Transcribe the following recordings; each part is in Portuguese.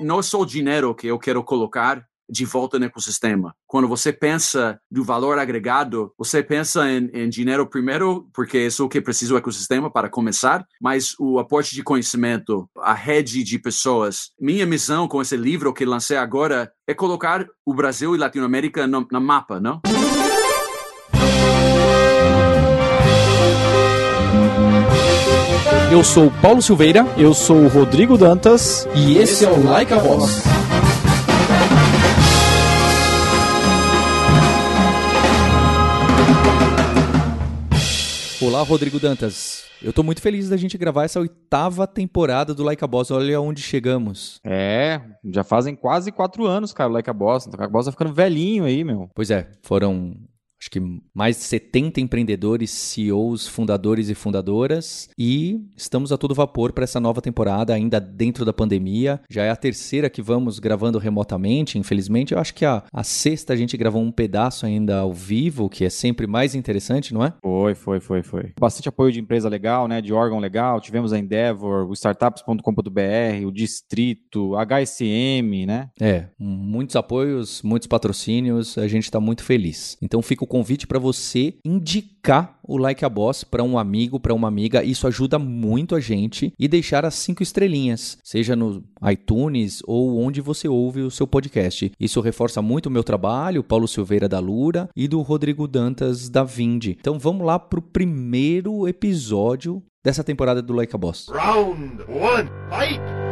não é só o dinheiro que eu quero colocar de volta no ecossistema. Quando você pensa do valor agregado, você pensa em, em dinheiro primeiro, porque é isso que precisa o ecossistema para começar, mas o aporte de conhecimento, a rede de pessoas. Minha missão com esse livro que lancei agora é colocar o Brasil e Latinoamérica no, no mapa, não? Eu sou o Paulo Silveira. Eu sou o Rodrigo Dantas. E esse é o Like a Boss. Olá, Rodrigo Dantas. Eu tô muito feliz da gente gravar essa oitava temporada do Like a Boss. Olha onde chegamos. É, já fazem quase quatro anos, cara, o Like a Boss. O Like a Boss tá ficando velhinho aí, meu. Pois é, foram acho que mais de 70 empreendedores, CEOs, fundadores e fundadoras. E estamos a todo vapor para essa nova temporada, ainda dentro da pandemia. Já é a terceira que vamos gravando remotamente, infelizmente. Eu acho que a, a sexta a gente gravou um pedaço ainda ao vivo, que é sempre mais interessante, não é? Foi, foi, foi, foi. Bastante apoio de empresa legal, né? De órgão legal. Tivemos a Endeavor, o startups.com.br, o Distrito, HSM, né? É, muitos apoios, muitos patrocínios. A gente está muito feliz. Então fica o convite para você indicar o Like a Boss para um amigo, para uma amiga. Isso ajuda muito a gente e deixar as cinco estrelinhas, seja no iTunes ou onde você ouve o seu podcast. Isso reforça muito o meu trabalho, Paulo Silveira da Lura e do Rodrigo Dantas da Vindi. Então vamos lá para o primeiro episódio dessa temporada do Like a Boss. Round one, fight!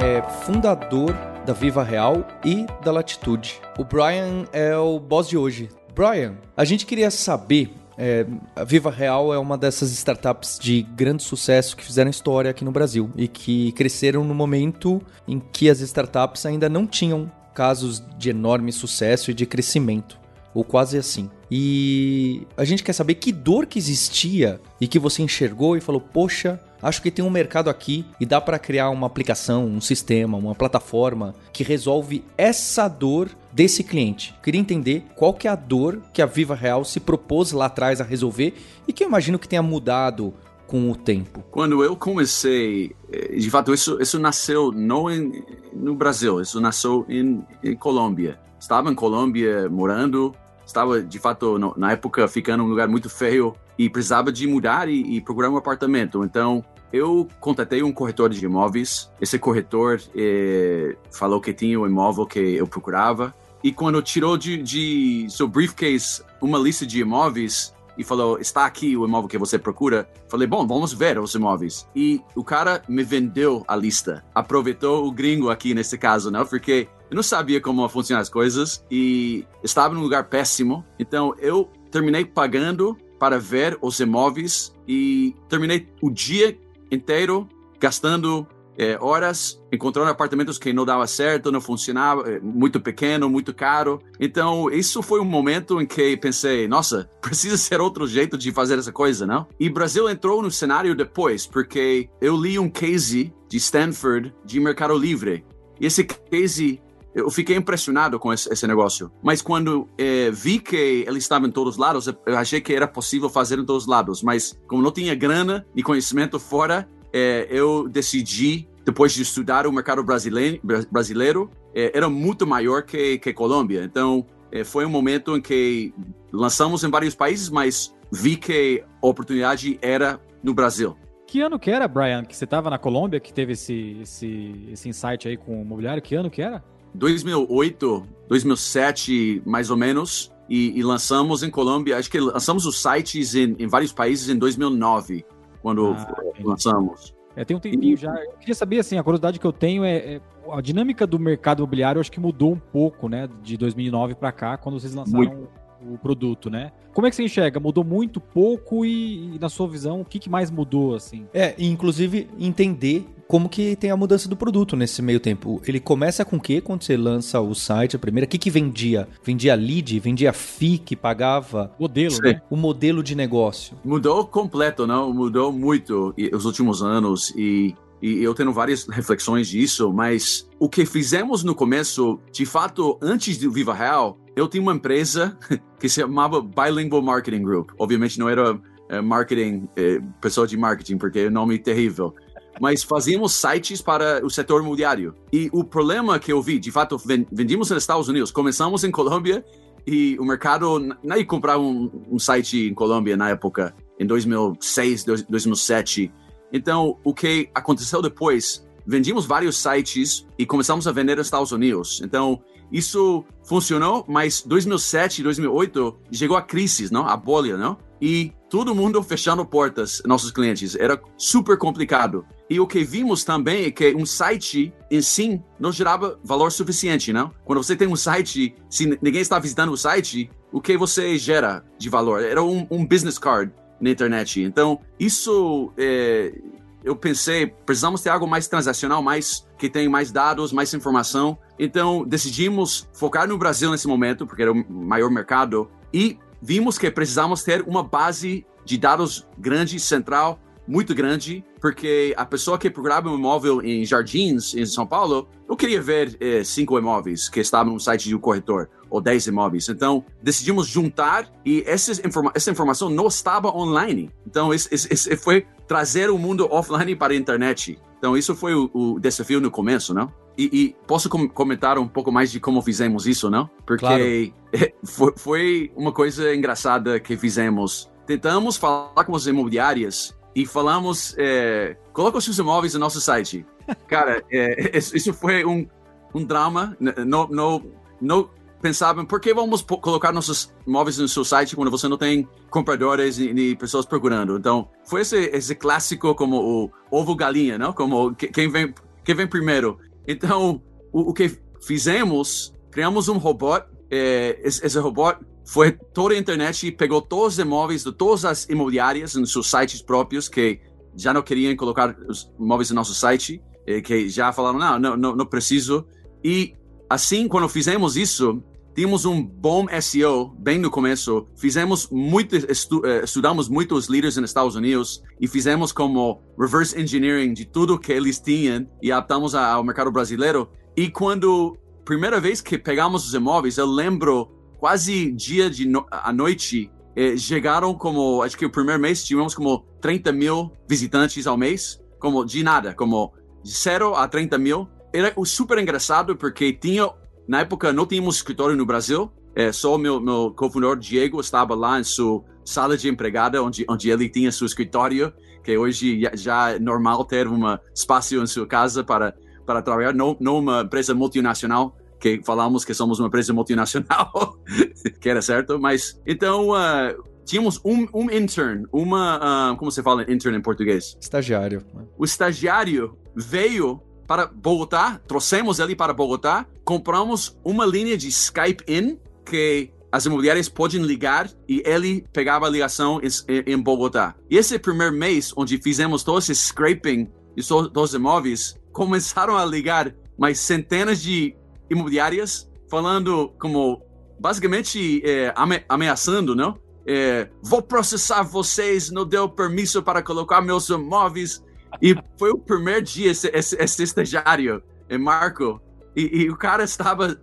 É fundador da Viva Real e da Latitude. O Brian é o boss de hoje. Brian, a gente queria saber é, a Viva Real é uma dessas startups de grande sucesso que fizeram história aqui no Brasil e que cresceram no momento em que as startups ainda não tinham casos de enorme sucesso e de crescimento, ou quase assim. E a gente quer saber que dor que existia e que você enxergou e falou: "Poxa, acho que tem um mercado aqui e dá para criar uma aplicação, um sistema, uma plataforma que resolve essa dor desse cliente. Queria entender qual que é a dor que a Viva Real se propôs lá atrás a resolver e que eu imagino que tenha mudado com o tempo. Quando eu comecei, eh, de fato, isso, isso nasceu não em, no Brasil, isso nasceu em, em Colômbia. Estava em Colômbia morando, estava de fato no, na época ficando um lugar muito feio e precisava de mudar e, e procurar um apartamento. Então eu contatei um corretor de imóveis. Esse corretor eh, falou que tinha o imóvel que eu procurava. E quando tirou de, de seu briefcase uma lista de imóveis e falou: Está aqui o imóvel que você procura. Falei: Bom, vamos ver os imóveis. E o cara me vendeu a lista. Aproveitou o gringo aqui nesse caso, não? Porque eu não sabia como funcionam as coisas e estava num lugar péssimo. Então eu terminei pagando para ver os imóveis e terminei o dia inteiro gastando é, horas encontrando apartamentos que não dava certo, não funcionava, é, muito pequeno, muito caro. Então, isso foi um momento em que pensei, nossa, precisa ser outro jeito de fazer essa coisa, não? E Brasil entrou no cenário depois, porque eu li um case de Stanford de Mercado Livre. E esse case eu fiquei impressionado com esse, esse negócio. Mas quando é, vi que ele estava em todos os lados, eu achei que era possível fazer em todos os lados. Mas como não tinha grana e conhecimento fora, é, eu decidi, depois de estudar o mercado brasileiro, é, era muito maior que, que Colômbia. Então, foi um momento em que lançamos em vários países, mas vi que a oportunidade era no Brasil. Que ano que era, Brian, que você estava na Colômbia, que teve esse, esse, esse insight aí com o mobiliário? Que ano que era? 2008, 2007, mais ou menos. E, e, lançamos em Colômbia, acho que lançamos os sites em, em vários países em 2009 quando ah, lançamos. É, tem um tempinho e... já. Eu queria saber, assim, a curiosidade que eu tenho é, é, a dinâmica do mercado imobiliário, eu acho que mudou um pouco, né, de 2009 para cá, quando vocês lançaram Muito. o produto, né? Como é que você enxerga? Mudou muito, pouco e, e na sua visão, o que, que mais mudou, assim? É, inclusive entender como que tem a mudança do produto nesse meio tempo. Ele começa com o quê quando você lança o site, a primeira? O que, que vendia? Vendia lead? Vendia FII que pagava? Modelo, Sim. né? O modelo de negócio. Mudou completo, não? Mudou muito os últimos anos e e eu tenho várias reflexões disso, mas o que fizemos no começo, de fato, antes do Viva Real, eu tinha uma empresa que se chamava Bilingual Marketing Group. Obviamente não era é, marketing, é, pessoa de marketing, porque é um nome terrível. Mas fazíamos sites para o setor imobiliário. E o problema que eu vi, de fato, vendíamos nos Estados Unidos. Começamos em Colômbia e o mercado nem ia comprar um, um site em Colômbia na época, em 2006, 2007. Então, o que aconteceu depois, vendimos vários sites e começamos a vender nos Estados Unidos. Então, isso funcionou, mas 2007, 2008 chegou a crise, não? A bolha, não? E todo mundo fechando portas, nossos clientes. Era super complicado. E o que vimos também é que um site em si não gerava valor suficiente, não? Quando você tem um site, se ninguém está visitando o site, o que você gera de valor? Era um, um business card na internet. Então, isso é, eu pensei, precisamos ter algo mais transacional, mais que tem mais dados, mais informação. Então, decidimos focar no Brasil nesse momento, porque era o maior mercado, e vimos que precisamos ter uma base de dados grande, central, muito grande, porque a pessoa que programa um imóvel em Jardins, em São Paulo, não queria ver eh, cinco imóveis que estavam no site de um corretor, ou dez imóveis. Então, decidimos juntar e essa, informa essa informação não estava online. Então, esse, esse foi trazer o mundo offline para a internet. Então, isso foi o, o desafio no começo, não? E, e, posso com comentar um pouco mais de como fizemos isso, não? Porque claro. foi, foi uma coisa engraçada que fizemos. Tentamos falar com as imobiliárias e falamos, é, coloca os seus imóveis no nosso site. Cara, é, isso foi um, um drama. Não, não, não pensavam, por que vamos colocar nossos imóveis no seu site quando você não tem compradores e, pessoas procurando? Então, foi esse, esse clássico como o ovo-galinha, não? Como quem vem, quem vem primeiro. Então, o, o que fizemos, criamos um robô. É, esse, esse robô foi toda a internet e pegou todos os imóveis de todas as imobiliárias nos seus sites próprios que já não queriam colocar os imóveis no nosso site, que já falaram, não, não, não preciso. E assim, quando fizemos isso, tínhamos um bom SEO bem no começo. Fizemos muito, estu, eh, estudamos muitos líderes nos Estados Unidos e fizemos como reverse engineering de tudo que eles tinham e adaptamos ao mercado brasileiro. E quando primeira vez que pegamos os imóveis, eu lembro quase dia de no, à noite, eh, chegaram como, acho que o primeiro mês tivemos como 30 mil visitantes ao mês, como de nada, como de 0 a 30 mil. Era super engraçado porque tinha, na época não tínhamos escritório no Brasil, é, só meu, meu cofundador Diego estava lá em sua sala de empregada, onde, onde ele tinha seu escritório, que hoje já é normal ter um espaço em sua casa para, para trabalhar, não, não uma empresa multinacional que falamos que somos uma empresa multinacional, que era certo, mas então uh, tínhamos um, um intern, uma, uh, como você fala intern em português? Estagiário. O estagiário veio para Bogotá, trouxemos ele para Bogotá, compramos uma linha de Skype in que as imobiliárias podem ligar e ele pegava a ligação em, em Bogotá. E esse primeiro mês, onde fizemos todo esse scraping de todos os imóveis, começaram a ligar mais centenas de imobiliárias falando como basicamente é, ame ameaçando, não? É, vou processar vocês, não deu permisso para colocar meus imóveis. E foi o primeiro dia esse, esse, esse estagiário, é Marco, e, e, o cara estava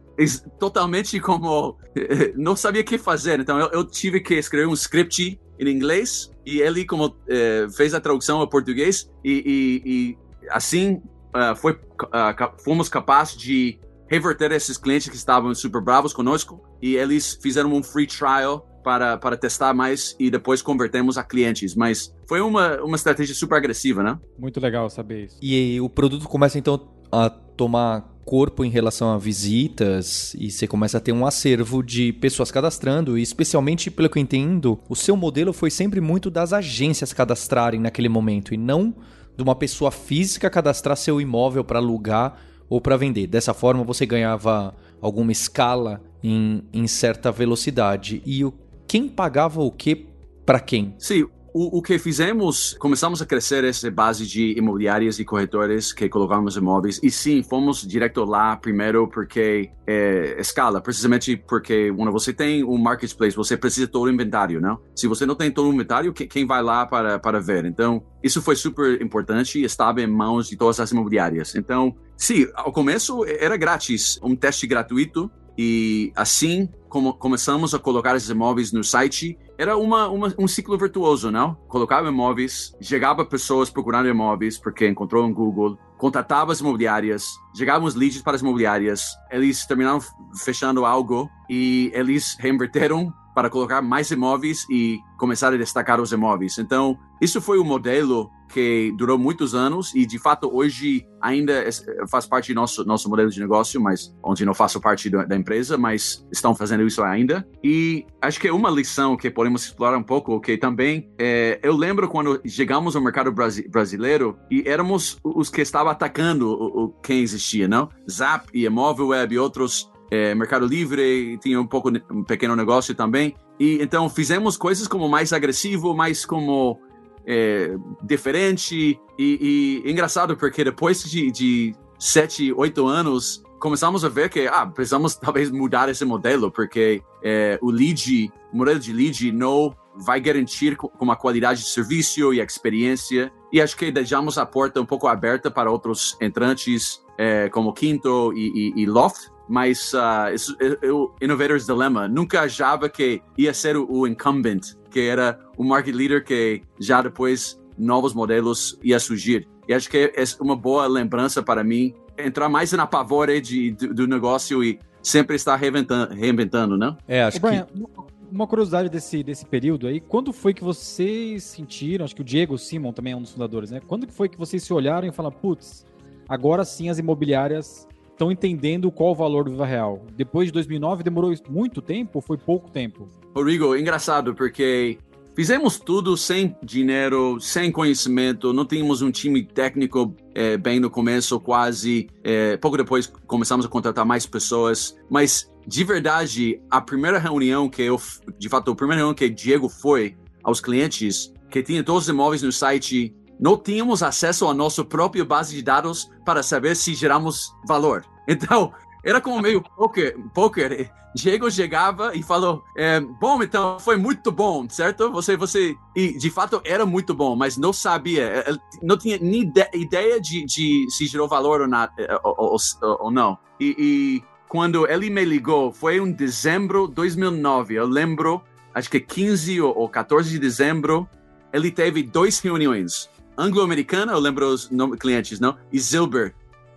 totalmente como não sabia o que fazer. Então eu, eu, tive que escrever um script em inglês e ele como é, fez a tradução ao português e, e, e assim uh, foi uh, fomos capazes de reverter esses clientes que estavam super bravos conosco e eles fizeram um free trial para, para testar mais e depois convertemos a clientes. Mas foi uma, uma estratégia super agressiva, né? Muito legal saber isso. E o produto começa então a tomar corpo em relação a visitas e você começa a ter um acervo de pessoas cadastrando e especialmente pelo que eu entendo, o seu modelo foi sempre muito das agências cadastrarem naquele momento e não de uma pessoa física cadastrar seu imóvel para alugar ou para vender. Dessa forma você ganhava alguma escala em, em certa velocidade. E o, quem pagava o que para quem? Sim, o, o, que fizemos, começamos a crescer essa base de imobiliárias e corretores que colocamos imóveis. E sim, fomos direto lá primeiro porque é, escala, precisamente porque quando você tem um marketplace, você precisa todo o inventário, não? Se você não tem todo o inventário, quem vai lá para, para ver? Então, isso foi super importante e estava em mãos de todas as imobiliárias. Então, sim, ao começo era grátis, um teste gratuito E assim como começamos a colocar esses imóveis no site, era uma, uma, um ciclo virtuoso, não? Colocava imóveis, chegava pessoas procurando imóveis porque encontrou no Google, contatava as imobiliárias, chegávamos leads para as imobiliárias, eles terminaram fechando algo e eles reinverteram para colocar mais imóveis e começar a destacar os imóveis. Então, isso foi um modelo que durou muitos anos e, de fato, hoje ainda faz parte do nosso, nosso modelo de negócio, mas onde não faço parte da empresa, mas estão fazendo isso ainda. E acho que é uma lição que podemos explorar um pouco, que também é, eu lembro quando chegamos ao mercado brasileiro e éramos os que estavam atacando o, o quem existia, não? Zap e Imóvel Web e outros é, Mercado Livre, tinha um pouco um pequeno negócio também. E então fizemos coisas como mais agressivo, mais como é, diferente. E, e, engraçado porque depois de, de sete, oito anos começamos a ver que ah, precisamos talvez mudar esse modelo porque é, o lead, o modelo de lead não vai garantir uma qualidade de serviço e experiência. E acho que deixamos a porta um pouco aberta para outros entrantes é, como Quinto e, e, e Loft mas uh, isso, eu, Innovator's Dilemma, nunca achava que ia ser o, o, incumbent, que era o market leader que já depois novos modelos ia surgir. E acho que é uma boa lembrança para mim entrar mais na pavore de, do, do negócio e sempre estar reinventando, reinventando né? É, acho Brian, que... Uma curiosidade desse, desse período aí, quando foi que vocês sentiram, acho que o Diego Simon também é um dos fundadores, né? Quando que foi que vocês se olharam e falaram, putz, agora sim as imobiliárias estão entendendo qual o valor do Viva Real. Depois de 2009, demorou muito tempo ou foi pouco tempo? Rodrigo, engraçado, porque fizemos tudo sem dinheiro, sem conhecimento, não tínhamos um time técnico é, bem no começo, quase. É, pouco depois começamos a contratar mais pessoas, mas de verdade, a primeira reunião que eu, de fato, a primeira reunião que Diego foi aos clientes, que tinha todos os imóveis no site, não tínhamos acesso à nossa própria base de dados para saber se geramos valor. Então, era como meio poker. poker. Diego chegava e falou: é, Bom, então foi muito bom, certo? Você, você. E de fato era muito bom, mas não sabia, é, é, não tinha nem ideia de, de se gerou valor ou. É, ou, ou, ou não. E, e, quando ele me ligou, foi em dezembro de 2009. Eu lembro, acho que 15 ou 14 de dezembro, ele teve duas reuniões. Anglo-Americana, eu lembro os clientes, não? E Zilber.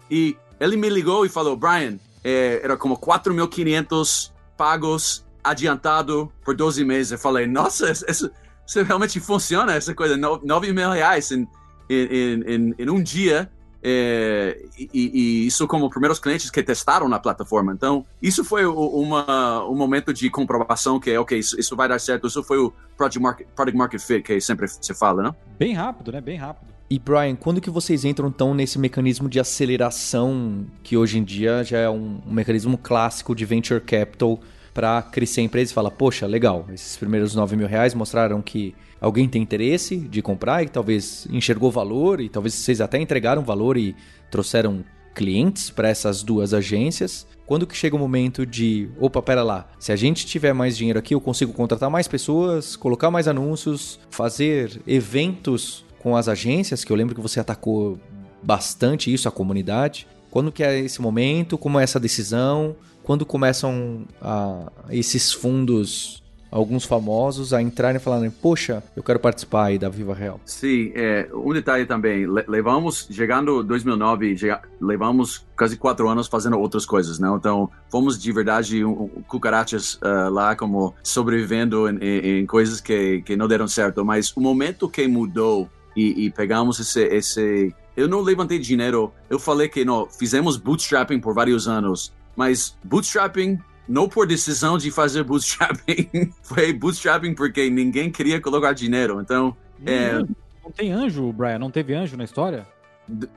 E ele me ligou e falou, Brian, é, era como 4.500 pagos adiantado por 12 meses. Eu falei, nossa, isso, isso realmente funciona, essa coisa, 9 mil reais em, em, em, em um dia. É, e, e, isso como primeiros clientes que testaram na plataforma. Então, isso foi uma, um momento de comprovação que, ok, isso, isso vai dar certo. Isso foi o Product Market, product market Fit que sempre se fala, né? Bem rápido, né? Bem rápido. E Brian, quando que vocês entram então nesse mecanismo de aceleração que hoje em dia já é um, um mecanismo clássico de venture capital para crescer a empresa e falar, poxa, legal, esses primeiros 9 mil reais mostraram que alguém tem interesse de comprar e talvez enxergou valor e talvez vocês até entregaram valor e trouxeram clientes para essas duas agências. Quando que chega o momento de, opa, pera lá, se a gente tiver mais dinheiro aqui, eu consigo contratar mais pessoas, colocar mais anúncios, fazer eventos com as agências, que eu lembro que você atacou bastante isso, a comunidade. Quando que é esse momento? Como é essa decisão? Quando começam a, esses fundos alguns famosos a entrarem falarem, poxa, eu quero participar aí da Viva Real. Sim, é, um detalhe também, levamos, chegando 2009, levamos quase quatro anos fazendo outras coisas, né? Então, fomos de verdade um, cucarachas uh, lá, como sobrevivendo em, em, em, coisas que, que não deram certo, mas o momento que mudou e, e pegamos esse, esse eu não levantei dinheiro. Eu falei que não, fizemos bootstrapping por vários anos, mas bootstrapping não por decisão de fazer bootstrapping, foi bootstrapping porque ninguém queria colocar dinheiro. Então, é... não tem anjo, Brian, não teve anjo na história?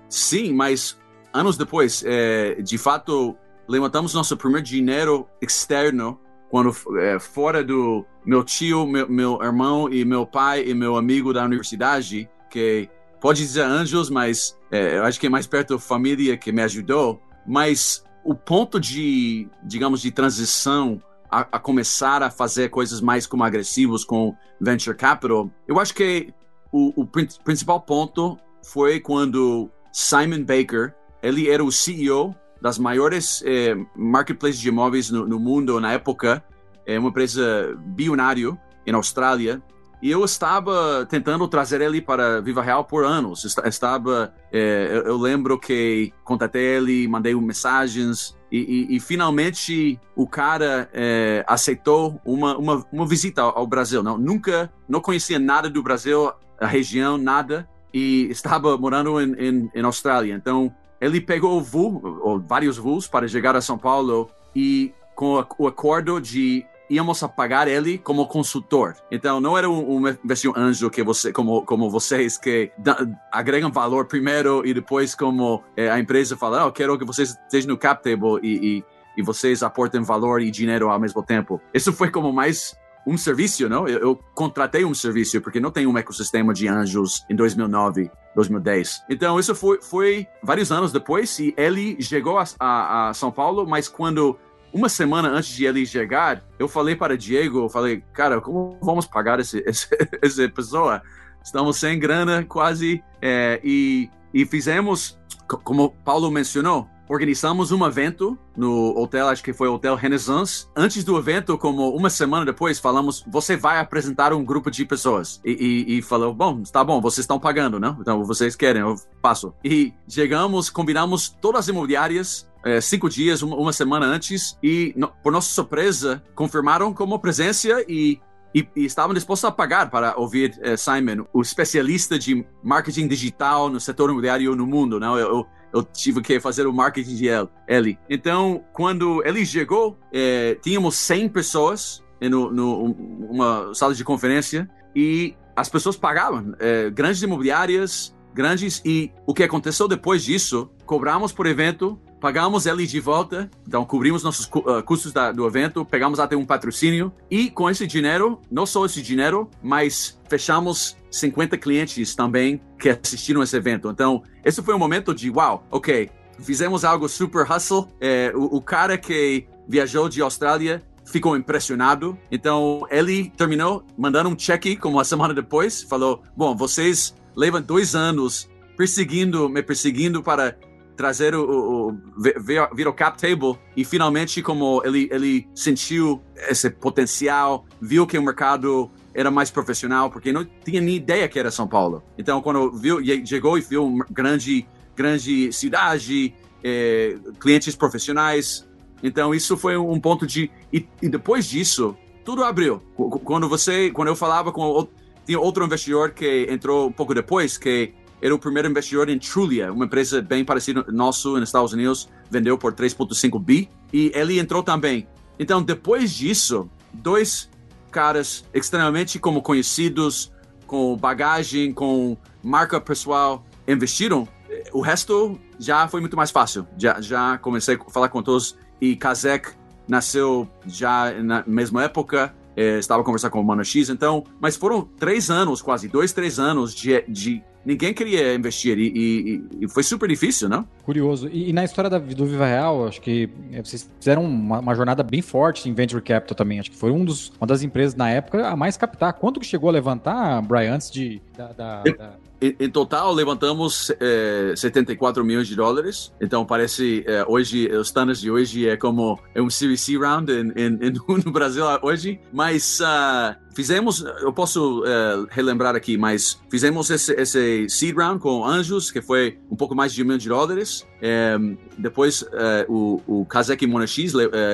Sim, mas anos depois, é, de fato, levantamos nosso primeiro dinheiro externo quando é, fora do meu tio, meu, meu irmão e meu pai e meu amigo da universidade que pode dizer anjos, mas é, eu acho que é mais perto da família que me ajudou. Mas o ponto de, digamos, de transição a, a, começar a fazer coisas mais como agressivos com venture capital, eu acho que o, o principal ponto foi quando Simon Baker, ele era o CEO das maiores é, marketplaces de imóveis no, no, mundo na época, é uma empresa bilionário em Austrália. E eu estava tentando trazer ele para Viva Real por anos. Estava, é, eu, lembro que contatei ele, mandei mensagens e, e, e finalmente o cara é, aceitou uma, uma, uma visita ao, ao Brasil. Não, nunca, não conhecia nada do Brasil, a região, nada e estava morando em, em, em Austrália. Então, ele pegou o voo, ou vários voos, para chegar a São Paulo e com o acordo de íamos a pagar ele como consultor. Então, não era um, investidor anjo que você, como, como vocês que da, agregam valor primeiro e depois como é, a empresa fala, oh, quero que vocês estejam no cap table e, e, e vocês aportem valor e dinheiro ao mesmo tempo. Isso foi como mais um serviço, não? Eu, eu, contratei um serviço porque não tem um ecossistema de anjos em 2009, 2010. Então isso foi, foi vários anos depois e ele chegou a, a, a São Paulo, mas quando uma semana antes de ele chegar, eu falei para Diego, eu falei, cara, como vamos pagar esse, esse, essa pessoa? Estamos sem grana quase é, e, e fizemos, como Paulo mencionou, organizamos um evento no hotel, acho que foi o Hotel Renaissance. Antes do evento, como uma semana depois, falamos: você vai apresentar um grupo de pessoas. E, e, e falou: bom, está bom, vocês estão pagando, né? Então vocês querem, eu passo. E chegamos, combinamos todas as imobiliárias. É, cinco dias, uma, uma, semana antes, e no, por nossa surpresa, confirmaram como presença e e, e, estavam dispostos a pagar para ouvir uh, Simon, o especialista de marketing digital no setor imobiliário no mundo. Não? Eu, eu, eu tive que fazer o marketing de ele. Então, quando ele chegou, é, tínhamos 100 pessoas no, no uma sala de conferência e as pessoas pagavam. É, grandes imobiliárias, grandes. E o que aconteceu depois disso, cobramos por evento, pagamos ele de volta, então cobrimos nossos uh, custos da, do evento, pegamos até um patrocínio e com esse dinheiro, não só esse dinheiro, mas fechamos 50 clientes também que assistiram esse evento. Então, esse foi um momento de uau, ok, fizemos algo super hustle. É, o, o cara que viajou de Austrália ficou impressionado. Então, ele terminou mandando um cheque como uma semana depois. Falou: Bom, vocês levam dois anos perseguindo, me perseguindo para trazer o, o, o vir, vir, cap table e finalmente como ele ele sentiu esse potencial viu que o mercado era mais profissional porque não tinha nem ideia que era São Paulo. Então quando viu chegou e viu uma grande grande cidade eh, clientes profissionais. Então isso foi um ponto de e, e, depois disso tudo abriu. Quando você quando eu falava com tinha outro investidor que entrou um pouco depois que era o primeiro investidor em Trulia, uma empresa bem parecida nosso nos Estados Unidos, vendeu por 3.5 bi e ele entrou também. Então, depois disso, dois caras extremamente como conhecidos, com bagagem, com marca pessoal, investiram. O resto já foi muito mais fácil. Já, já comecei a falar com todos e Kazek nasceu já na mesma época. É, estava conversando com o Mano X, então, mas foram três anos, quase dois, três anos de, de ninguém queria investir e, e, e, foi super difícil, não? Curioso. E, e na história da, do Viva Real, acho que é, vocês fizeram uma, uma, jornada bem forte em Venture Capital também. Acho que foi um dos, uma das empresas na época a mais captar. Quanto que chegou a levantar, Brian, antes de, da, da, da... Em, total, levantamos é, 74 milhões de dólares. Então, parece, é, hoje, os standards de hoje é como é um Series C round in, in, in, no Brasil hoje. Mas uh, fizemos, eu posso uh, relembrar aqui, mas fizemos esse, esse seed round com Anjos, que foi um pouco mais de um milhão de dólares. É, depois, uh, o, o Kazek e Monax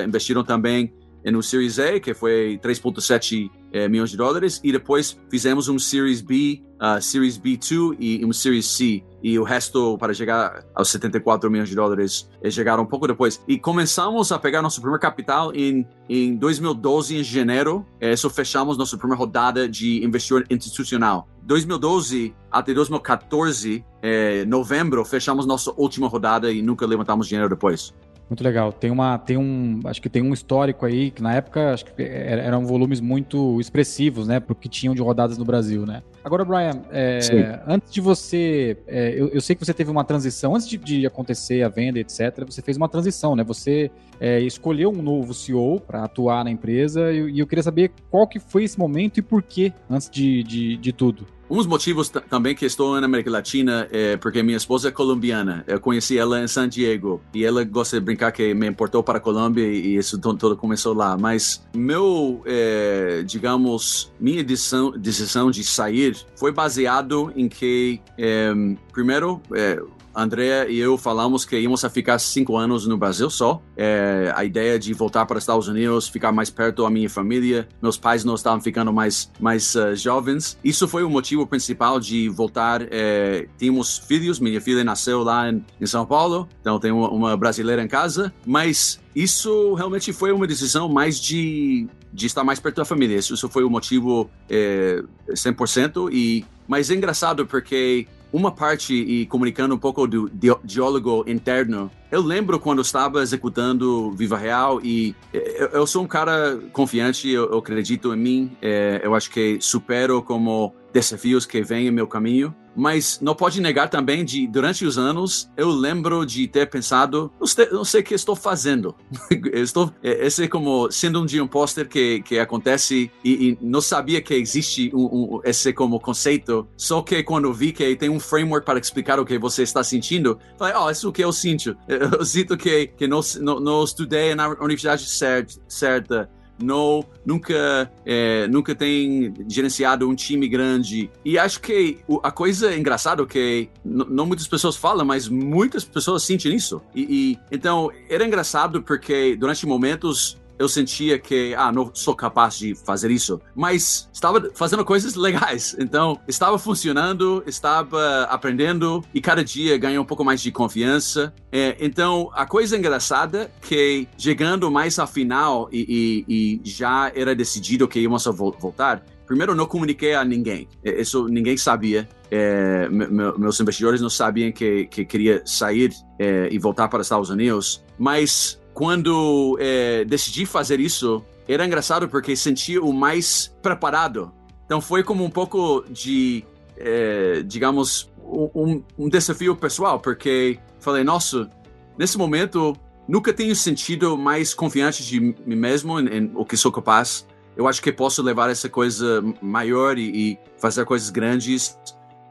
investiram também no Series A, que foi 3,7 é, milhões de dólares, e depois fizemos um Series B, uh, Series B2 e um Series C, e o resto para chegar aos 74 milhões de dólares chegaram um pouco depois. E começamos a pegar nosso primeiro capital em, em 2012, em janeiro, é, isso fechamos nossa primeira rodada de investidor institucional. 2012 até 2014, é, novembro, fechamos nossa última rodada e nunca levantamos dinheiro depois. Muito legal. Tem uma, tem um, acho que tem um histórico aí que na época acho que eram volumes muito expressivos, né, porque tinham de rodadas no Brasil, né. Agora, Brian, é, antes de você, é, eu, eu, sei que você teve uma transição antes de, de, acontecer a venda, etc. Você fez uma transição, né? Você é, escolheu um novo CEO para atuar na empresa e, e, eu queria saber qual que foi esse momento e por quê antes de, de, de tudo. Uns motivos também que estou na América Latina é porque minha esposa é colombiana. Eu conheci ela em San Diego e ela gosta de brincar que me importou para a Colômbia e isso todo começou lá. Mas meu, é, digamos, minha decisão, decisão de sair foi baseado em que, é, primeiro, é, Andrea e eu falamos que íamos a ficar cinco anos no Brasil só. É, a ideia de voltar para os Estados Unidos, ficar mais perto da minha família. Meus pais não estavam ficando mais, mais uh, jovens. Isso foi o motivo principal de voltar. É, tínhamos filhos, minha filha nasceu lá em, em São Paulo, então tenho uma, uma brasileira em casa. Mas isso realmente foi uma decisão mais de, de estar mais perto da família. Isso, isso foi o motivo é, 100%. E, mas é engraçado porque uma parte e comunicando um pouco do diálogo interno. Eu lembro quando estava executando Viva Real e eu, eu sou um cara confiante, eu, eu acredito em mim, é, eu acho que supero como desafios que vêm em meu caminho. Mas não pode negar também de, durante os anos, eu lembro de ter pensado, não sei, não sei o que estou fazendo. estou, é, esse é como sendo um dia um pôster que, que acontece e, e, não sabia que existe um, um, esse como conceito. Só que quando vi que tem um framework para explicar o que você está sentindo, falei, oh, isso é o que eu sinto. Eu sinto que, que não, não, não estudei na universidade certa, certa não, nunca, é, nunca tem gerenciado um time grande. E acho que a coisa engraçada é que não muitas pessoas falam, mas muitas pessoas sentem isso. E, e então era engraçado porque durante momentos eu sentia que, ah, não sou capaz de fazer isso, mas estava fazendo coisas legais. Então, estava funcionando, estava aprendendo e cada dia ganhei um pouco mais de confiança. É, então, a coisa engraçada que chegando mais ao final e, e, e já era decidido que íamos voltar, primeiro não comuniquei a ninguém. É, isso ninguém sabia. É, meus investidores não sabiam que, que queria sair é, e voltar para os Estados Unidos, mas quando é, decidi fazer isso, era engraçado porque sentia o mais preparado. Então foi como um pouco de, é, digamos, um, um, desafio pessoal, porque falei, nossa, nesse momento nunca tenho sentido mais confiante de mim mesmo em, em o que sou capaz. Eu acho que posso levar essa coisa maior e, e fazer coisas grandes.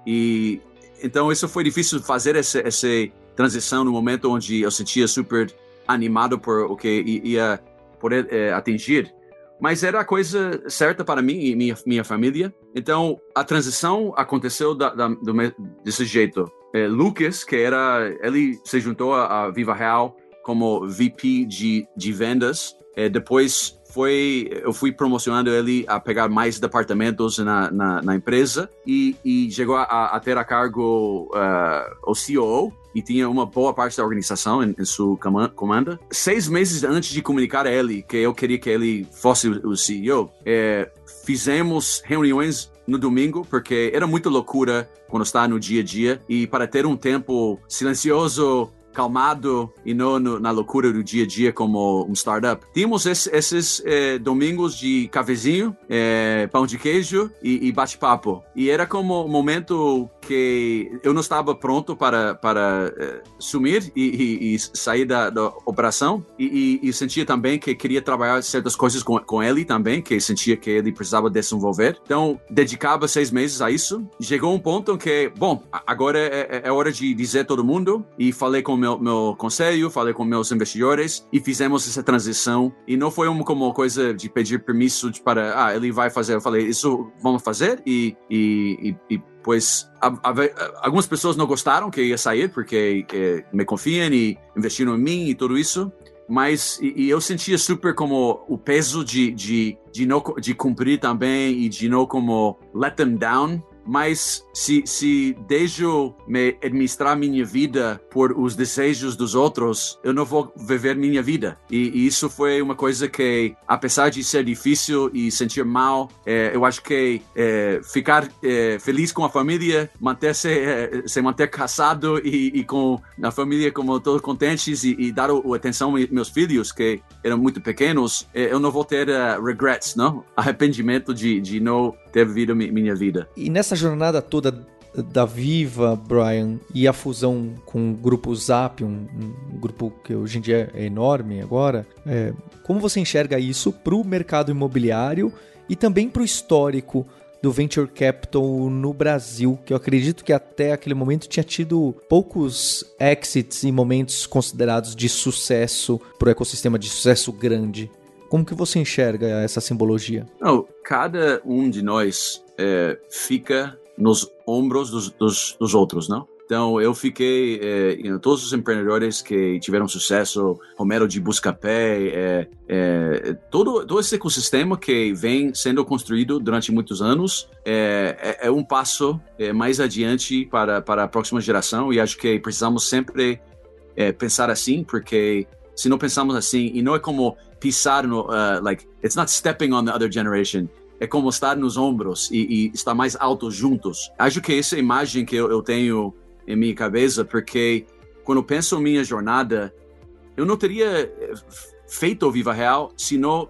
E então isso foi difícil fazer essa, essa transição no momento onde eu sentia super animado por o que ia poder é, atingir, mas era a coisa certa para mim e minha, minha família. Então, a transição aconteceu da, da, do, desse jeito. É, Lucas, que era, ele se juntou a Viva Real como VP de, de vendas. É, depois foi, eu fui promocionando ele a pegar mais departamentos na, na, na empresa e, e chegou a, a, ter a cargo uh, o CEO e tinha uma boa parte da organização em, em sua comanda. Seis meses antes de comunicar a ele que eu queria que ele fosse o CEO, é, fizemos reuniões no domingo, porque era muita loucura quando está no dia a dia. E para ter um tempo silencioso, calmado e não no, na loucura do dia a dia como um startup. Tínhamos esse, esses eh, domingos de cafezinho, eh, pão de queijo e, e bate-papo. E era como um momento que eu não estava pronto para, para eh, sumir e, e, e, sair da, da operação. E, e, sentia também que queria trabalhar certas coisas com, com ele também, que sentia que ele precisava desenvolver. Então, dedicava seis meses a isso. Chegou um ponto em que, bom, agora é, é, é hora de dizer todo mundo. E falei com meu, meu conselho, falei com meus investidores e fizemos essa transição. E não foi uma como coisa de pedir permisso para, ah, ele vai fazer. Eu falei, isso vamos fazer e, e, e, e pois algumas pessoas não gostaram que ia sair porque me confiam e investiram em mim e tudo isso mas e, e, eu sentia super como o peso de, de, de, não, de cumprir também e de não como let them down mas se, se deixo me administrar minha vida por os desejos dos outros, eu não vou viver minha vida. E, e isso foi uma coisa que, apesar de ser difícil e sentir mal, é, eu acho que é, ficar é, feliz com a família, manter-se, é, se manter casado e, e, com a família como todos contentes e, e dar o, o atenção aos meus filhos, que eram muito pequenos, é, eu não vou ter uh, regrets, não? Arrependimento de, de não ter vivido minha vida. E nessa jornada toda da Viva, Brian, e a fusão com o grupo Zap, um, um grupo que hoje em dia é enorme agora, é, como você enxerga isso para o mercado imobiliário e também para o histórico do venture capital no Brasil, que eu acredito que até aquele momento tinha tido poucos exits e momentos considerados de sucesso para o ecossistema de sucesso grande. Como que você enxerga essa simbologia? Não, cada um de nós é, fica nos ombros dos, dos, dos outros, não? Então, eu fiquei, é, you know, todos os empreendedores que tiveram sucesso, Romero de Buscapé, é, é, todo, todo esse ecossistema que vem sendo construído durante muitos anos é, é, é um passo é, mais adiante para, para a próxima geração e acho que precisamos sempre pensar assim, porque se não pensamos assim, e não é como pisar no, uh, like, it's not stepping on the other generation, é como estar nos ombros e, e estar mais alto juntos. Acho que essa imagem que eu, eu tenho em minha cabeça, porque quando penso em minha jornada, eu não teria eh, feito o Viva Real se não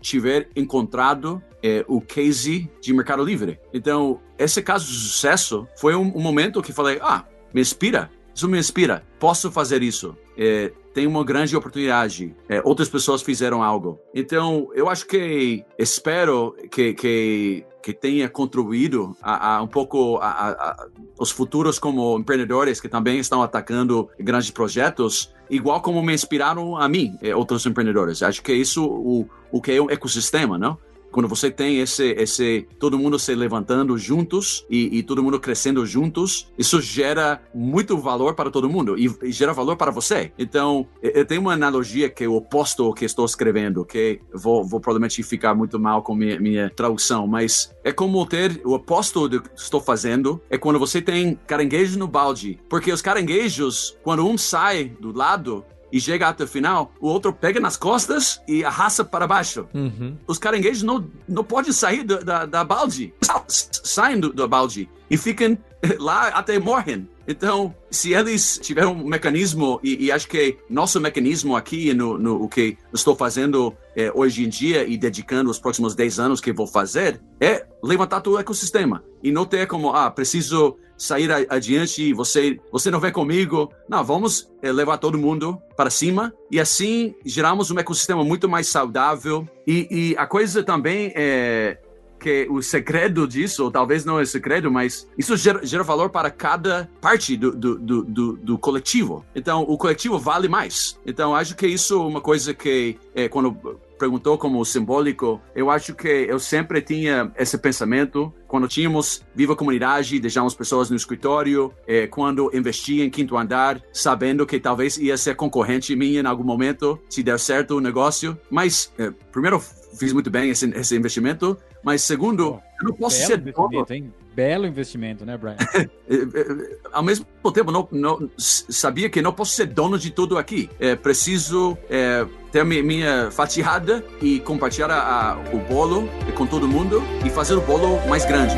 tiver encontrado é, o case de Mercado Livre. Então, esse caso de sucesso foi um, um, momento que falei, ah, me inspira, isso me inspira, posso fazer isso. É, tem uma grande oportunidade. É, outras pessoas fizeram algo. Então, eu acho que espero que, que, que tenha contribuído a, a um pouco a, a, os futuros como empreendedores que também estão atacando grandes projetos, igual como me inspiraram a mim, é, outros empreendedores. Acho que isso o, o que é um ecossistema, não? Quando você tem esse, esse todo mundo se levantando juntos e, e todo mundo crescendo juntos, isso gera muito valor para todo mundo e, e, gera valor para você. Então, eu tenho uma analogia que é o oposto ao que estou escrevendo, que vou, vou provavelmente ficar muito mal com minha, minha tradução, mas é como ter o oposto do que estou fazendo é quando você tem caranguejo no balde, porque os caranguejos, quando um sai do lado, e chega até o final, o outro pega nas costas e arrasta para baixo. Uhum. Os caranguejos não, não podem sair do, da, da balde. Saem do, do balde e ficam lá até morrem. Então, se eles tiverem um mecanismo, e, e acho que nosso mecanismo aqui, no, no o que estou fazendo é, hoje em dia e dedicando os próximos 10 anos que vou fazer, é levantar todo o ecossistema. E não ter como, ah, preciso sair adiante e você, você não vem comigo. Não, vamos é, levar todo mundo para cima e assim geramos um ecossistema muito mais saudável. E, e a coisa também é que o segredo disso, ou talvez não é segredo, mas isso gera, gera valor para cada parte do, do, do, do, do coletivo. Então, o coletivo vale mais. Então, acho que isso é uma coisa que, é, quando perguntou como simbólico, eu acho que eu sempre tinha esse pensamento quando tínhamos Viva Comunidade, deixamos pessoas no escritório, é, quando investia em quinto andar, sabendo que talvez ia ser concorrente minha em algum momento, se der certo o negócio. Mas, é, primeiro, fiz muito bem esse, esse investimento, mas segundo, eu não posso ser dono. Hein? Belo investimento, né, Brian? É, é, ao mesmo tempo, não, não, sabia que não posso ser dono de tudo aqui. É, preciso é, ter minha, minha fatiada e compartilhar a, a, o bolo com todo mundo e fazer o bolo mais grande.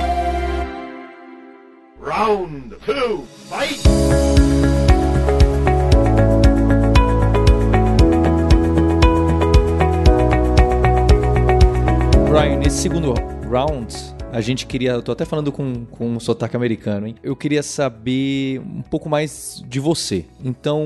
Round two, fight! Brian, nesse segundo round, a gente queria. Eu tô até falando com, com um sotaque americano, hein? Eu queria saber um pouco mais de você. Então,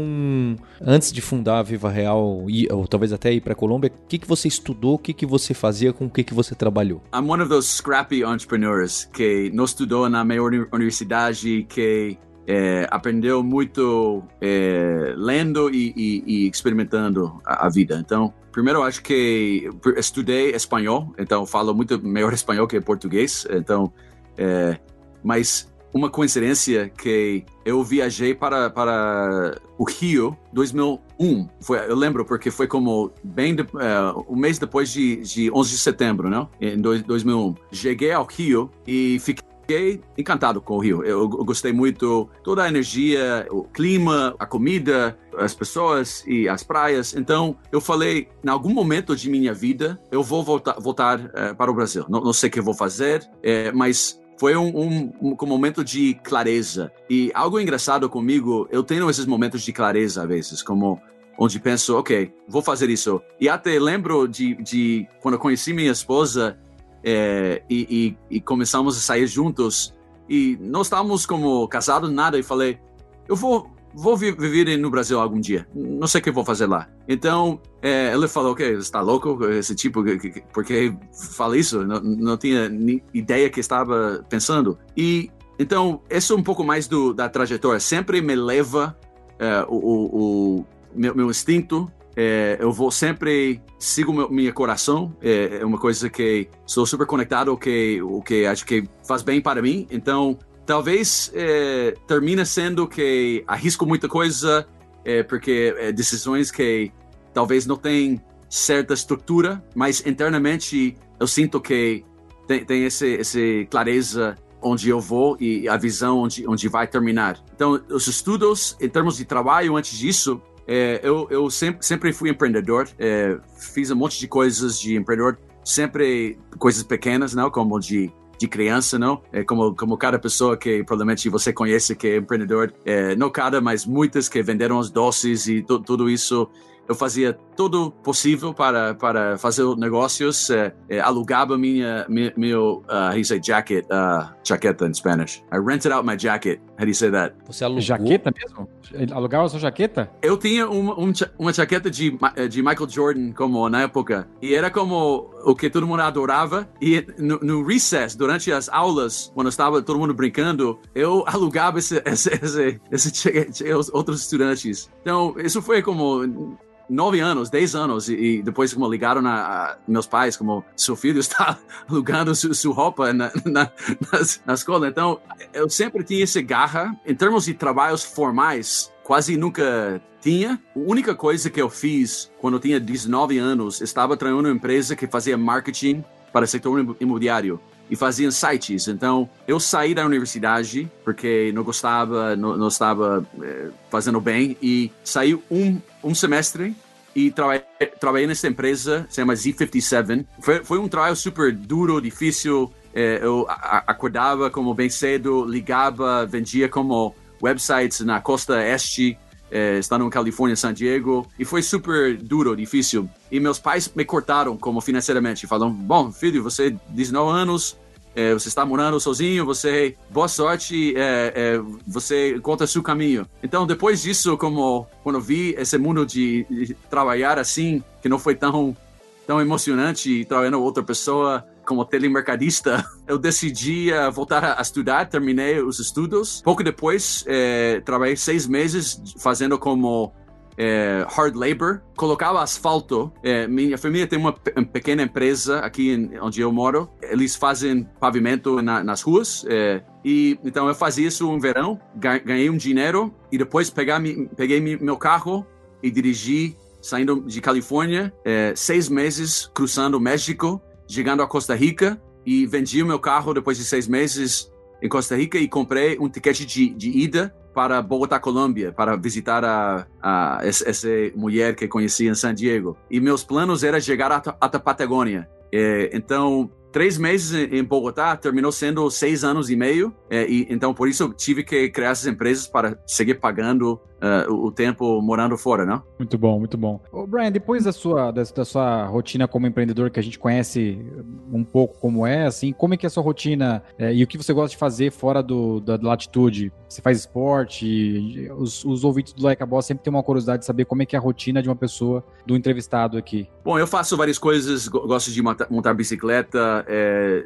antes de fundar a Viva Real, ou talvez até ir pra Colômbia, o que, que você estudou, o que, que você fazia, com o que, que você trabalhou? I'm one of those scrappy entrepreneurs que não estudou na maior universidade, que é, aprendeu muito é, lendo e, e, e experimentando a, a, vida. Então, primeiro, acho que estudei espanhol, então falo muito melhor espanhol que português. Então, é, mas uma coincidência que eu viajei para, para o Rio 2001. Foi, eu lembro porque foi como bem de, uh, um mês depois de, de 11 de setembro, não? Em 2001. Cheguei ao Rio e fiquei fiquei encantado com o Rio. Eu, eu, gostei muito toda a energia, o clima, a comida, as pessoas e as praias. Então eu falei, em algum momento de minha vida eu vou voltar, voltar uh, para o Brasil. Não, não, sei o que vou fazer, é, mas foi um, um, um, um, momento de clareza. E algo engraçado comigo, eu tenho esses momentos de clareza às vezes, como onde penso, ok, vou fazer isso. E até lembro de, de quando eu conheci minha esposa, é, e, e, e, começamos a sair juntos. E não estávamos como casados, nada. E falei, eu vou vou viver no Brasil algum dia. Não sei o que vou fazer lá. Então, é, ele falou que está louco esse tipo, porque fala isso. Não, não tinha ideia que estava pensando. E então, isso é um pouco mais do, da trajetória. Sempre me leva é, o, o, o meu, meu, instinto. É, eu vou sempre sigo meu, meu coração. É, é, uma coisa que sou super conectado, que o que acho que faz bem para mim. Então, talvez é, termine sendo que arrisco muita coisa, é, porque é, decisões que talvez não tem certa estrutura, mas internamente eu sinto que tem, tem esse, esse clareza onde eu vou e a visão onde, onde vai terminar. Então, os estudos, em termos de trabalho, antes disso, é, eu, eu sempre, sempre fui empreendedor, é, fiz um monte de coisas de empreendedor, sempre coisas pequenas, não, como de de criança, não? É como, como cada pessoa que provavelmente você conhece que é empreendedor, é, não cada, mas muitas que venderam os doces e tudo isso eu fazia tudo possível para para fazer negócios. É, é, alugava minha, minha meu uh, how do you say jacket, uh, jaqueta in Spanish. I rented out my jacket. How do you say that? Você alugou? Jaqueta mesmo? Alugava sua jaqueta? Eu tinha uma, uma jaqueta de, de Michael Jordan como na época e era como o que todo mundo adorava. E no, no recess, durante as aulas, quando estava todo mundo brincando, eu alugava esse, esse, esse, esse, esse outros estudantes. Então, isso foi como nove anos, dez anos, e, e depois como ligaram a, a, meus pais, como seu filho está alugando su, sua roupa na, na, na escola. Então, eu sempre tinha essa garra. Em termos de trabalhos formais, quase nunca tinha. A única coisa que eu fiz quando eu tinha 19 anos, estava trabalhando uma empresa que fazia marketing para o setor imobiliário e faziam sites. Então, eu saí da universidade porque não gostava, não, não estava eh, fazendo bem e saí um, um semestre e trabalhei, trabalhei nessa empresa, se chama Z57. Foi, foi um trabalho super duro, difícil. Eh, eu acordava como bem cedo, ligava, vendia como websites na costa este é, estando em Califórnia, San Diego, e foi super duro, difícil. E meus pais me cortaram como financeiramente, falam: bom, filho, você 19 anos, é, você está morando sozinho, você boa sorte, é, é, você encontra seu caminho. Então, depois disso, como quando vi esse mundo de, de trabalhar assim, que não foi tão tão emocionante trabalhando outra pessoa como telemercadista, eu decidi uh, voltar a estudar, terminei os estudos. Pouco depois, eh, trabalhei seis meses fazendo como eh, hard labor, colocava asfalto. Eh, minha família tem uma, pequena empresa aqui em, onde eu moro. Eles fazem pavimento na, nas ruas. e então eu fazia isso no verão, ganhei um dinheiro e depois pegar, peguei meu carro e dirigi saindo de Califórnia, seis meses cruzando o México chegando a Costa Rica e vendi o meu carro depois de seis meses em Costa Rica e comprei um ticket de, de ida para Bogotá, Colômbia, para visitar a, a, essa mulher que conheci em San Diego. E meus planos era chegar até Patagônia. É, então, três meses em Bogotá terminou sendo seis anos e meio. É, e, então, por isso, tive que criar essas empresas para seguir pagando uh, o tempo morando fora, não? Muito bom, muito bom. Ô, Brian, depois da sua, da, da, sua rotina como empreendedor, que a gente conhece um pouco como é, assim, como é que é a sua rotina é, e o que você gosta de fazer fora do, da latitude? Você faz esporte? Os, os ouvintes do Like a Boss sempre têm uma curiosidade de saber como é que é a rotina de uma pessoa, do entrevistado aqui. Bom, eu faço várias coisas, gosto de montar, montar bicicleta, é,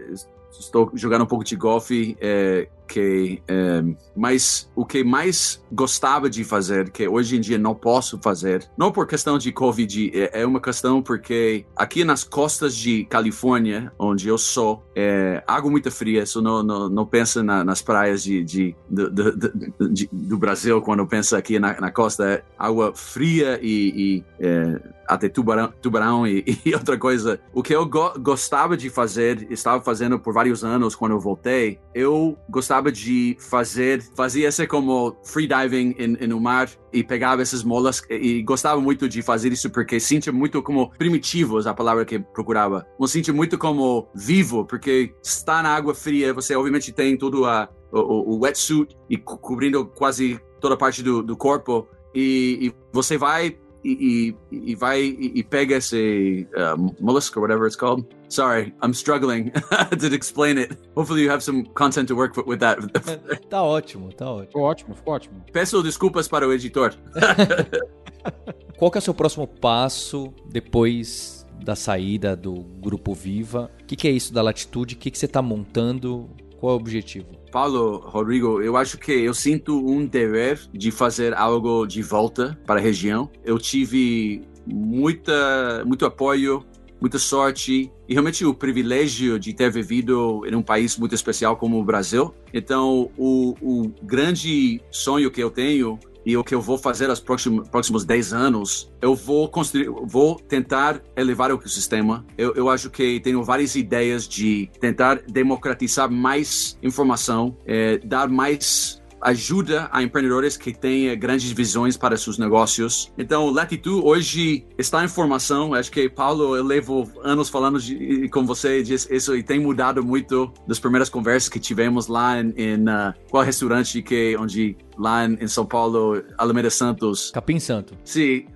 estou jogando um pouco de golfe, é, é, mas o que mais gostava de fazer, que hoje em dia não posso fazer, não por questão de Covid, é, é uma questão porque aqui nas costas de Califórnia, onde eu sou, é água muito fria, só não, não, não pensa na, nas praias de, de, de, de, do Brasil quando pensa aqui na, na costa, é água fria e, e é, até tubarão, tubarão e, e, outra coisa. O que eu go gostava de fazer, estava fazendo por vários anos quando eu voltei, eu gostava de fazer, fazia esse como freediving no mar e pegava essas molas e gostava muito de fazer isso porque sentia muito como primitivos, a palavra que procurava. Eu sentia muito como vivo, porque está na água fria, você obviamente tem todo a, o, o wetsuit e co cobrindo quase toda a parte do, do corpo e, e você vai e, e, e vai e, e, pega esse uh, mollusk or whatever it's called. Sorry, I'm struggling to explain it. Hopefully you have some content to work with that. tá ótimo, tá ótimo. Ficou ótimo, ficou ótimo. Peço desculpas para o editor. Qual que é o seu próximo passo depois da saída do Grupo Viva? O que, que é isso da Latitude? O que, que você está montando? Qual é o objetivo? Paulo, Rodrigo, eu acho que eu sinto um dever de fazer algo de volta para a região. Eu tive muita, muito apoio, muita sorte e realmente o privilégio de ter vivido em um país muito especial como o Brasil. Então, o, o grande sonho que eu tenho e o que eu vou fazer nos próximos, próximos 10 anos, eu vou construir, vou tentar elevar o ecossistema. Eu, eu acho que tenho várias ideias de tentar democratizar mais informação, é, dar mais ajuda a empreendedores que têm grandes visões para seus negócios. Então, Latitude hoje está em formação. Acho que, Paulo, eu levo anos falando de, com você disso isso e tem mudado muito das primeiras conversas que tivemos lá em, em uh, qual restaurante que onde lá em, São Paulo, Alameda Santos. Capim Santo. Sim,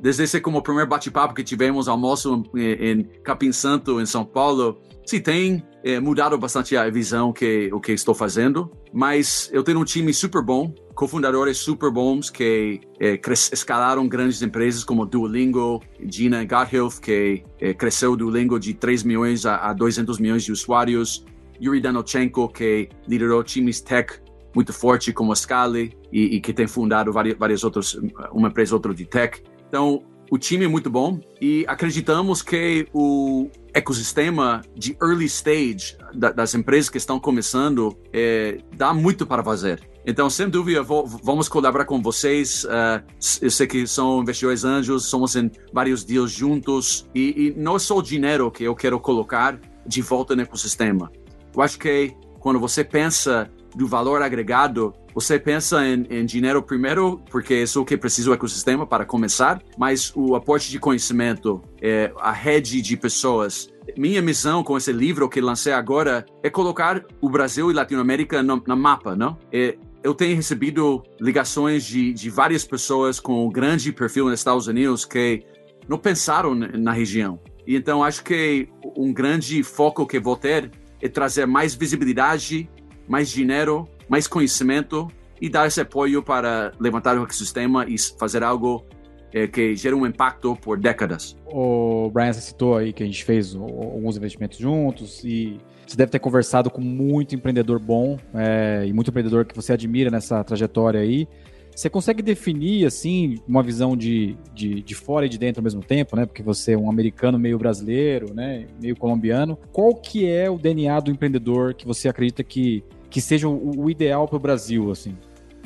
desde esse como o primeiro bate-papo que tivemos almoço em, em Capim Santo, em São Paulo. Sim, tem é, mudado bastante a visão que o que estou fazendo, mas eu tenho um time super bom, cofundadores super bons que é, escalaram grandes empresas como Duolingo, Gina Gotthilf, que é, cresceu Duolingo de 3 milhões a, a 200 milhões de usuários, Yuri Danochenko, que liderou times tech muito forte como a Scali e, e que tem fundado várias, várias outras, uma empresa outra de tech. Então, o time é muito bom e acreditamos que o ecossistema de early stage da, das empresas que estão começando é, dá muito para fazer. Então, sem dúvida, vou, vamos colaborar com vocês. Uh, eu sei que são investidores anjos, somos em vários deals juntos e, e não é só o dinheiro que eu quero colocar de volta no ecossistema. Eu acho que quando você pensa do valor agregado, você pensa em, em, dinheiro primeiro, porque é isso que precisa o ecossistema para começar, mas o aporte de conhecimento, é, a rede de pessoas. Minha missão com esse livro que lancei agora é colocar o Brasil e Latinoamérica no, no mapa, não? É, eu tenho recebido ligações de, de várias pessoas com um grande perfil nos Estados Unidos que não pensaram na região. E então acho que um grande foco que vou ter é trazer mais visibilidade mais dinheiro, mais conhecimento e dar esse apoio para levantar o ecossistema e fazer algo é, que gere um impacto por décadas. O Brian você citou aí que a gente fez alguns investimentos juntos e você deve ter conversado com muito empreendedor bom é, e muito empreendedor que você admira nessa trajetória aí. Você consegue definir, assim, uma visão de, de, de, fora e de dentro ao mesmo tempo, né? Porque você é um americano meio brasileiro, né? Meio colombiano. Qual que é o DNA do empreendedor que você acredita que que seja o, o ideal para o Brasil, assim?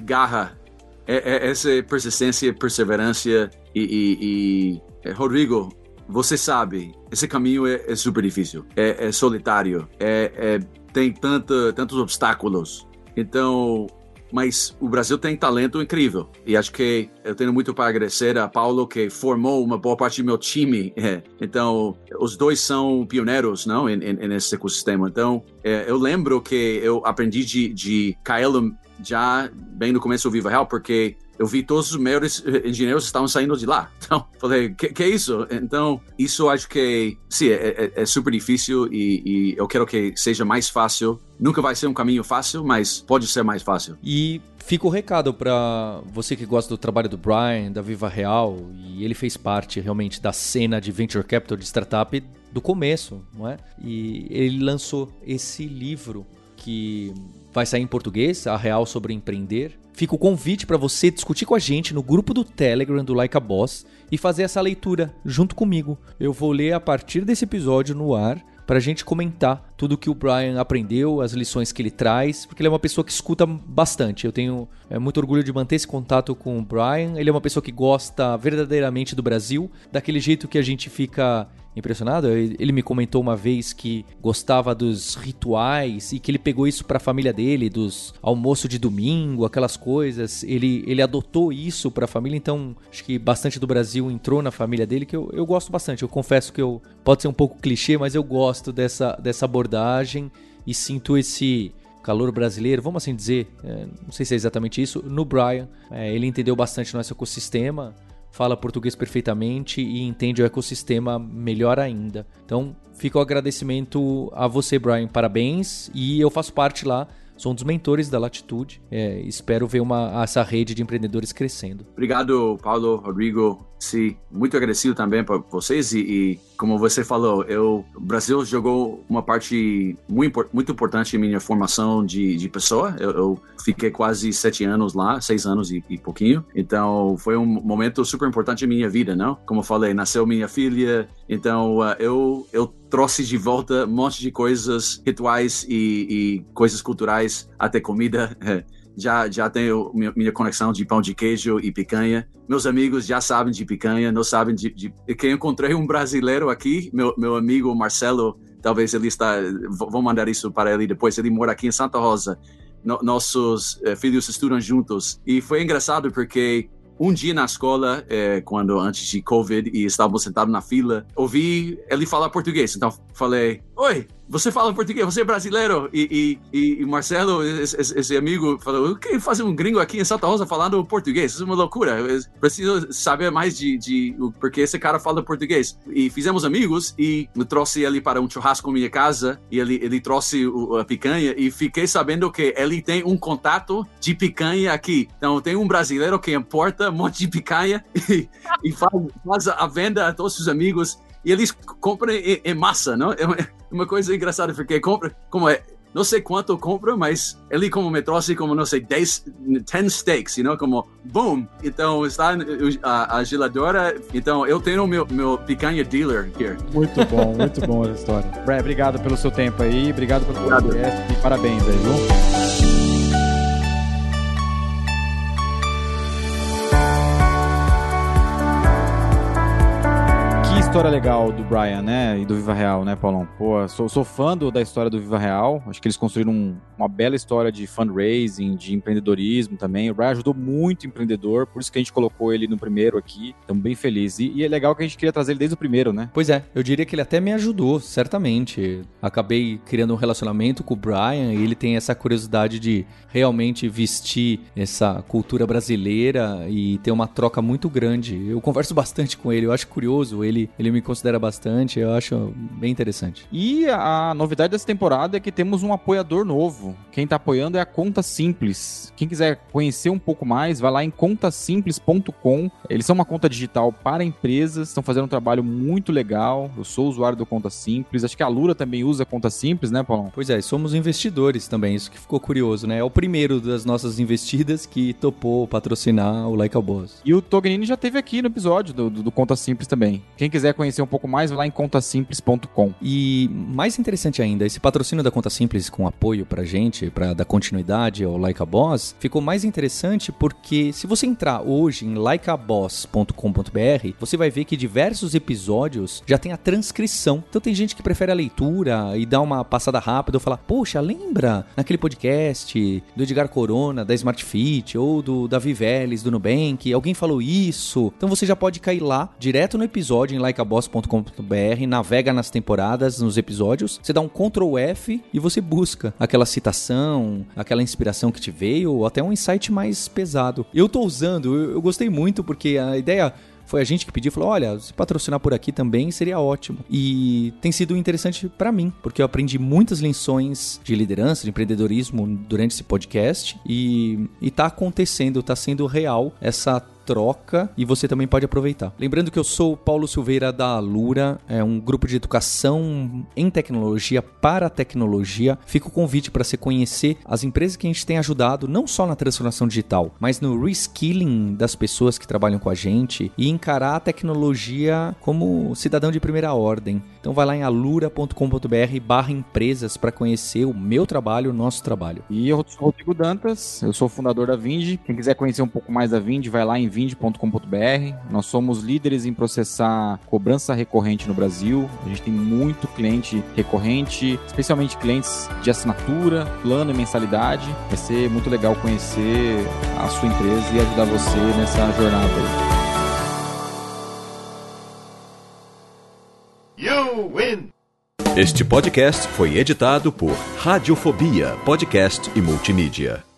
Garra, é, é, essa persistência, perseverança e, e, e é, Rodrigo, você sabe, esse caminho é, é super difícil, é, é solitário, é, é, tem tanta, tantos obstáculos. Então, mas o Brasil tem talento incrível. E acho que eu tenho muito para agradecer a Paulo, que formou uma boa parte do meu time. É. Então, os dois são pioneiros não, nesse ecossistema. Então, é, eu lembro que eu aprendi de, de Kaelo já bem no começo do Viva Real, porque eu vi todos os maiores engenheiros estavam saindo de lá. Então, falei, que, que é isso? Então, isso acho que, sim, é, é, é super difícil e, e, eu quero que seja mais fácil. Nunca vai ser um caminho fácil, mas pode ser mais fácil. E fica o recado para você que gosta do trabalho do Brian, da Viva Real, e ele fez parte realmente da cena de Venture Capital de startup do começo, não é? E ele lançou esse livro que vai sair em português, A Real sobre Empreender. Fica o convite para você discutir com a gente no grupo do Telegram do Like a Boss e fazer essa leitura junto comigo. Eu vou ler a partir desse episódio no ar para a gente comentar tudo que o Brian aprendeu, as lições que ele traz, porque ele é uma pessoa que escuta bastante. Eu tenho é, muito orgulho de manter esse contato com o Brian. Ele é uma pessoa que gosta verdadeiramente do Brasil, daquele jeito que a gente fica impressionado. Ele me comentou uma vez que gostava dos rituais e que ele pegou isso para a família dele, dos almoço de domingo, aquelas coisas. Ele, ele adotou isso para a família, então acho que bastante do Brasil entrou na família dele, que eu, eu gosto bastante. Eu confesso que eu pode ser um pouco clichê, mas eu gosto dessa, dessa abordagem e sinto esse calor brasileiro, vamos assim dizer, é, não sei se é exatamente isso, no Brian. É, ele entendeu bastante nosso ecossistema fala português perfeitamente e entende o ecossistema melhor ainda. Então, fica o agradecimento a você, Brian. Parabéns. E eu faço parte lá sou um dos mentores da Latitude. É, espero ver uma, essa rede de empreendedores crescendo. Obrigado, Paulo, Rodrigo. Sim, muito agradecido também para vocês e, e, como você falou, eu, o Brasil jogou uma parte muito, muito importante em minha formação de, de pessoa. Eu, eu fiquei quase sete anos lá, seis anos e, e, pouquinho. Então foi um momento super importante em minha vida, não? Como eu falei, nasceu minha filha. Então uh, eu eu trouxe de volta um monte de coisas, rituais e, e coisas culturais, até comida. já, já tenho minha, conexão de pão de queijo e picanha. Meus amigos já sabem de picanha, não sabem de, de... que encontrei um brasileiro aqui, meu, meu amigo Marcelo, talvez ele está, vou mandar isso para ele depois, ele mora aqui em Santa Rosa. No, nossos eh, filhos estudam juntos e foi engraçado porque um dia na escola, é, quando antes de Covid, e estávamos sentados na fila, ouvi ele falar português. Então falei: Oi, você fala português, você é brasileiro? E, e, e Marcelo, esse, esse, amigo, falou: O que faz um gringo aqui em Santa Rosa falando português? Isso é uma loucura. Eu preciso saber mais de, de porque esse cara fala português. E fizemos amigos e eu trouxe ele para um churrasco na minha casa e ele, ele trouxe o, a picanha e fiquei sabendo que ele tem um contato de picanha aqui. Então tem um brasileiro que importa um monte de picanha e, e faz, faz a venda a todos os amigos e eles compram em, em massa, não? É uma, é uma coisa engraçada, porque compra, como é, não sei quanto compra, mas ele como me trouxe como, não sei, 10, 10 steaks, you know, como, boom! Então, está a, a geladora, então eu tenho meu, meu picanha dealer aqui. Muito bom, muito bom essa história. Brad, obrigado pelo seu tempo aí, obrigado pelo podcast e parabéns aí, viu? História legal do Brian, né? E do Viva Real, né, Paulão? Pô, sou, sou fã do, da história do Viva Real. Acho que eles construíram um, uma bela história de fundraising, de empreendedorismo também. O Brian ajudou muito empreendedor, por isso que a gente colocou ele no primeiro aqui. Estamos bem felizes. E, e, é legal que a gente queria trazer ele desde o primeiro, né? Pois é, eu diria que ele até me ajudou, certamente. Acabei criando um relacionamento com o Brian e ele tem essa curiosidade de realmente vestir essa cultura brasileira e ter uma troca muito grande. Eu converso bastante com ele, eu acho curioso. Ele, ele me considera bastante, eu acho bem interessante. E a novidade dessa temporada é que temos um apoiador novo. Quem está apoiando é a Conta Simples. Quem quiser conhecer um pouco mais, vai lá em contasimples.com. Eles são uma conta digital para empresas, estão fazendo um trabalho muito legal. Eu sou usuário do Conta Simples. Acho que a Lura também usa Conta Simples, né, Paulão? Pois é, somos investidores também, isso que ficou curioso, né? É o primeiro das nossas investidas que topou patrocinar o Like a Boss. E o Tognini já teve aqui no episódio do, do, do Conta Simples também. Quem quiser conhecer um pouco mais, vai lá em contasimples.com. E mais interessante ainda, esse patrocínio da Conta Simples com apoio pra gente, para dar continuidade ao Like a Boss, ficou mais interessante porque se você entrar hoje em likeaboss.com.br, você vai ver que diversos episódios já tem a transcrição. Então tem gente que prefere a leitura e dá uma passada rápida ou falar: "Poxa, lembra naquele podcast do Edgar Corona, da Smart Fit ou do Davi Vélez do Nubank, alguém falou isso?". Então você já pode cair lá direto no episódio em Like boss.com.br, navega nas temporadas, nos episódios, você dá um Ctrl F e você busca aquela citação, aquela inspiração que te veio, ou até um insight mais pesado. Eu tô usando, eu, eu gostei muito porque a ideia foi a gente que pediu, falou: olha, se patrocinar por aqui também seria ótimo. E tem sido interessante para mim, porque eu aprendi muitas lições de liderança, de empreendedorismo durante esse podcast e, e tá acontecendo, tá sendo real essa troca e você também pode aproveitar. Lembrando que eu sou Paulo Silveira da Alura, é um grupo de educação em tecnologia para tecnologia. Fica o convite para você conhecer as empresas que a gente tem ajudado, não só na transformação digital, mas no reskilling das pessoas que trabalham com a gente e encarar a tecnologia como cidadão de primeira ordem. Então vai lá em alura.com.br barra empresas para conhecer o meu trabalho, o nosso trabalho. E eu sou Rodrigo Dantas, eu sou fundador da Vind. Quem quiser conhecer um pouco mais da Vind, vai lá em vind.com.br. Nós somos líderes em processar cobrança recorrente no Brasil. A gente tem muito cliente recorrente, especialmente clientes de assinatura, plano e mensalidade. Vai ser muito legal conhecer a sua empresa e ajudar você nessa jornada. You win! Este podcast foi editado por Radiofobia, podcast e multimídia.